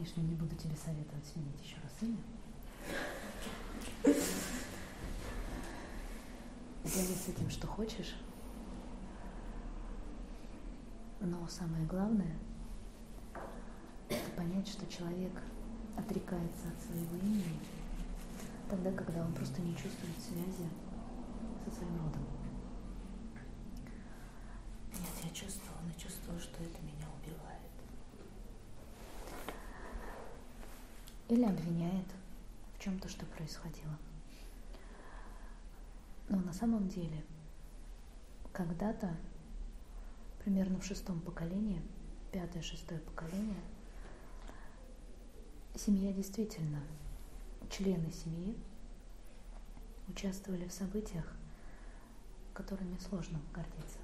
конечно, не буду тебе советовать сменить еще раз имя. Делай с этим, что хочешь. Но самое главное – это понять, что человек отрекается от своего имени тогда, когда он просто не чувствует связи со своим родом. Нет, я чувствую, но чувствую, что это меня убивает. Или обвиняет в чем-то, что происходило. Но на самом деле, когда-то, примерно в шестом поколении, пятое-шестое поколение, семья действительно, члены семьи участвовали в событиях, которыми сложно гордиться.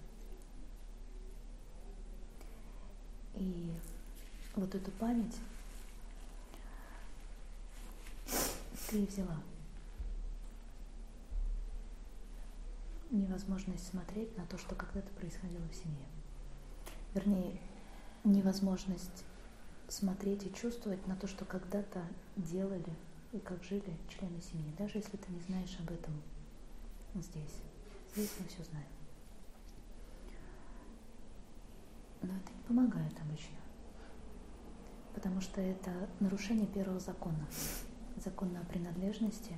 И вот эту память ты взяла. Невозможность смотреть на то, что когда-то происходило в семье. Вернее, невозможность смотреть и чувствовать на то, что когда-то делали и как жили члены семьи, даже если ты не знаешь об этом здесь. Здесь мы все знаем. Но это не помогает обычно. Потому что это нарушение первого закона, закона о принадлежности.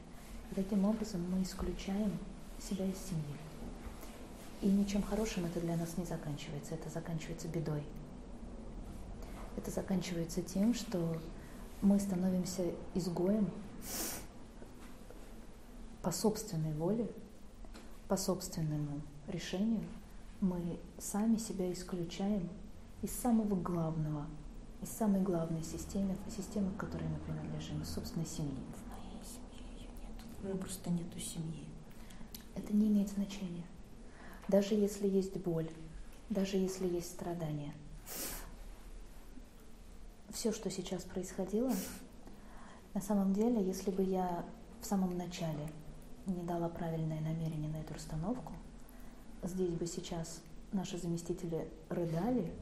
И таким образом мы исключаем себя из семьи. И ничем хорошим это для нас не заканчивается, это заканчивается бедой. Это заканчивается тем, что мы становимся изгоем по собственной воле, по собственному решению – мы сами себя исключаем из самого главного, из самой главной системы, системы, к которой мы принадлежим, собственной семьи. В моей семье ее нет. Ну, просто нету семьи. Это не имеет значения. Даже если есть боль, даже если есть страдания. Все, что сейчас происходило, на самом деле, если бы я в самом начале не дала правильное намерение на эту расстановку – здесь бы сейчас наши заместители рыдали,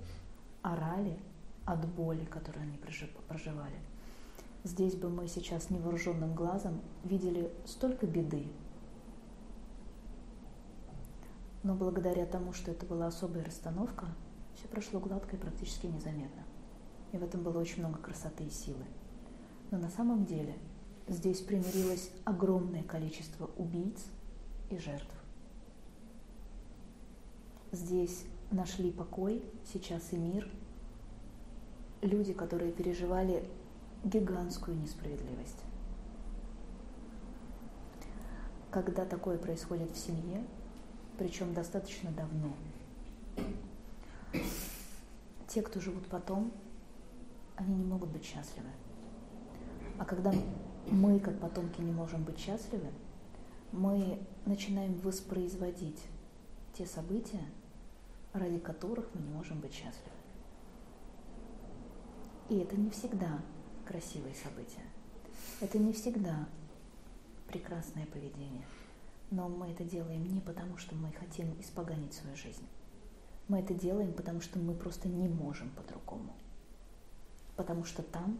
орали от боли, которую они проживали. Здесь бы мы сейчас невооруженным глазом видели столько беды. Но благодаря тому, что это была особая расстановка, все прошло гладко и практически незаметно. И в этом было очень много красоты и силы. Но на самом деле здесь примирилось огромное количество убийц и жертв здесь нашли покой, сейчас и мир. Люди, которые переживали гигантскую несправедливость. Когда такое происходит в семье, причем достаточно давно, те, кто живут потом, они не могут быть счастливы. А когда мы, как потомки, не можем быть счастливы, мы начинаем воспроизводить те события, ради которых мы не можем быть счастливы. И это не всегда красивые события. Это не всегда прекрасное поведение. Но мы это делаем не потому, что мы хотим испоганить свою жизнь. Мы это делаем, потому что мы просто не можем по-другому. Потому что там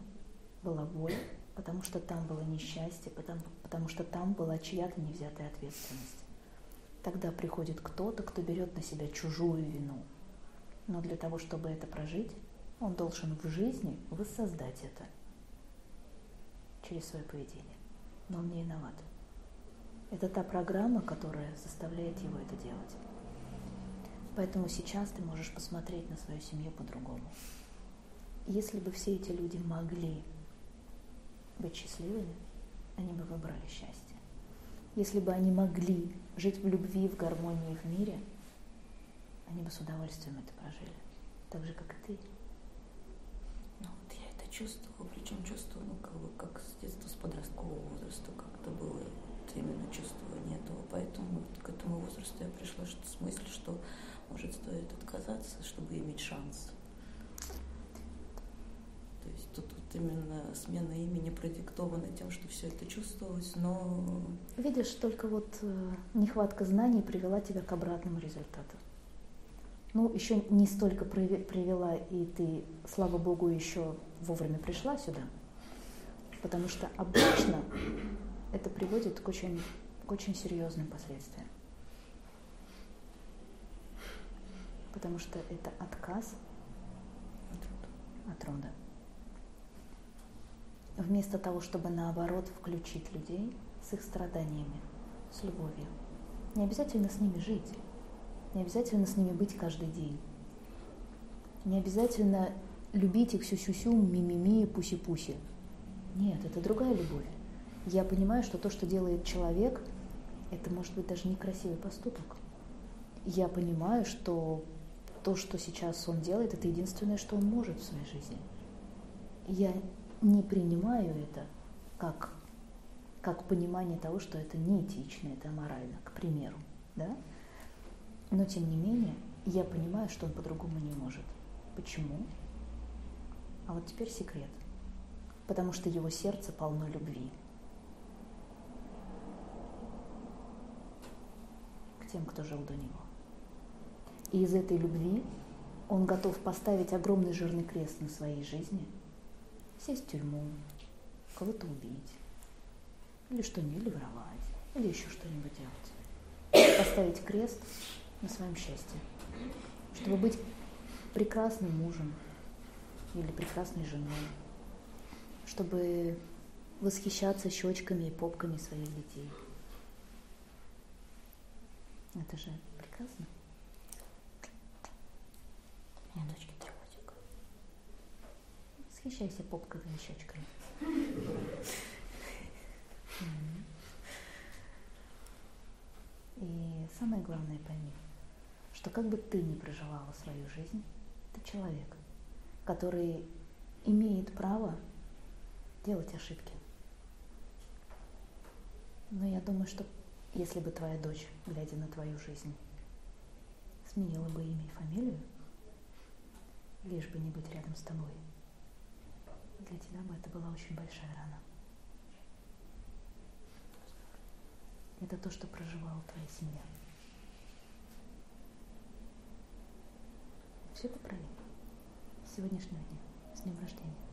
была боль, потому что там было несчастье, потому, потому что там была чья-то невзятая ответственность. Тогда приходит кто-то, кто берет на себя чужую вину. Но для того, чтобы это прожить, он должен в жизни воссоздать это через свое поведение. Но он не виноват. Это та программа, которая заставляет его это делать. Поэтому сейчас ты можешь посмотреть на свою семью по-другому. Если бы все эти люди могли быть счастливыми, они бы выбрали счастье. Если бы они могли жить в любви, в гармонии в мире, они бы с удовольствием это прожили. Так же, как и ты. Чувствую, причем чувствую, ну как бы как с детства, с подросткового возраста как-то было вот именно чувствование этого. Поэтому вот к этому возрасту я пришла что, с мыслью, что может стоит отказаться, чтобы иметь шанс. То есть тут вот именно смена имени продиктована тем, что все это чувствовалось, но... Видишь, только вот э, нехватка знаний привела тебя к обратному результату. Ну, еще не столько привела, и ты, слава богу, еще вовремя пришла сюда. Потому что обычно это приводит к очень, к очень серьезным последствиям. Потому что это отказ от рода. Вместо того, чтобы наоборот включить людей с их страданиями, с любовью. Не обязательно с ними жить, не обязательно с ними быть каждый день. Не обязательно любить их сю-сю-сю, ми-ми-ми, пуси-пуси. Нет, это другая любовь. Я понимаю, что то, что делает человек, это может быть даже некрасивый поступок. Я понимаю, что то, что сейчас он делает, это единственное, что он может в своей жизни. Я не принимаю это как, как понимание того, что это неэтично, это аморально, к примеру. Да? Но тем не менее, я понимаю, что он по-другому не может. Почему? А вот теперь секрет. Потому что его сердце полно любви. К тем, кто жил до него. И из этой любви он готов поставить огромный жирный крест на своей жизни, сесть в тюрьму, кого-то убить, или что-нибудь, или воровать, или еще что-нибудь делать. Поставить крест на своем счастье, чтобы быть прекрасным мужем или прекрасной женой, чтобы восхищаться щечками и попками своих детей. Это же прекрасно. У меня дочке три годика. Восхищайся попками и щечками. И самое главное пойми, что как бы ты ни проживала свою жизнь, ты человек, который имеет право делать ошибки. Но я думаю, что если бы твоя дочь, глядя на твою жизнь, сменила бы имя и фамилию, лишь бы не быть рядом с тобой, для тебя бы это была очень большая рана. Это то, что проживала твоя семья. Все поправим. С сегодняшнего дня. С днем рождения.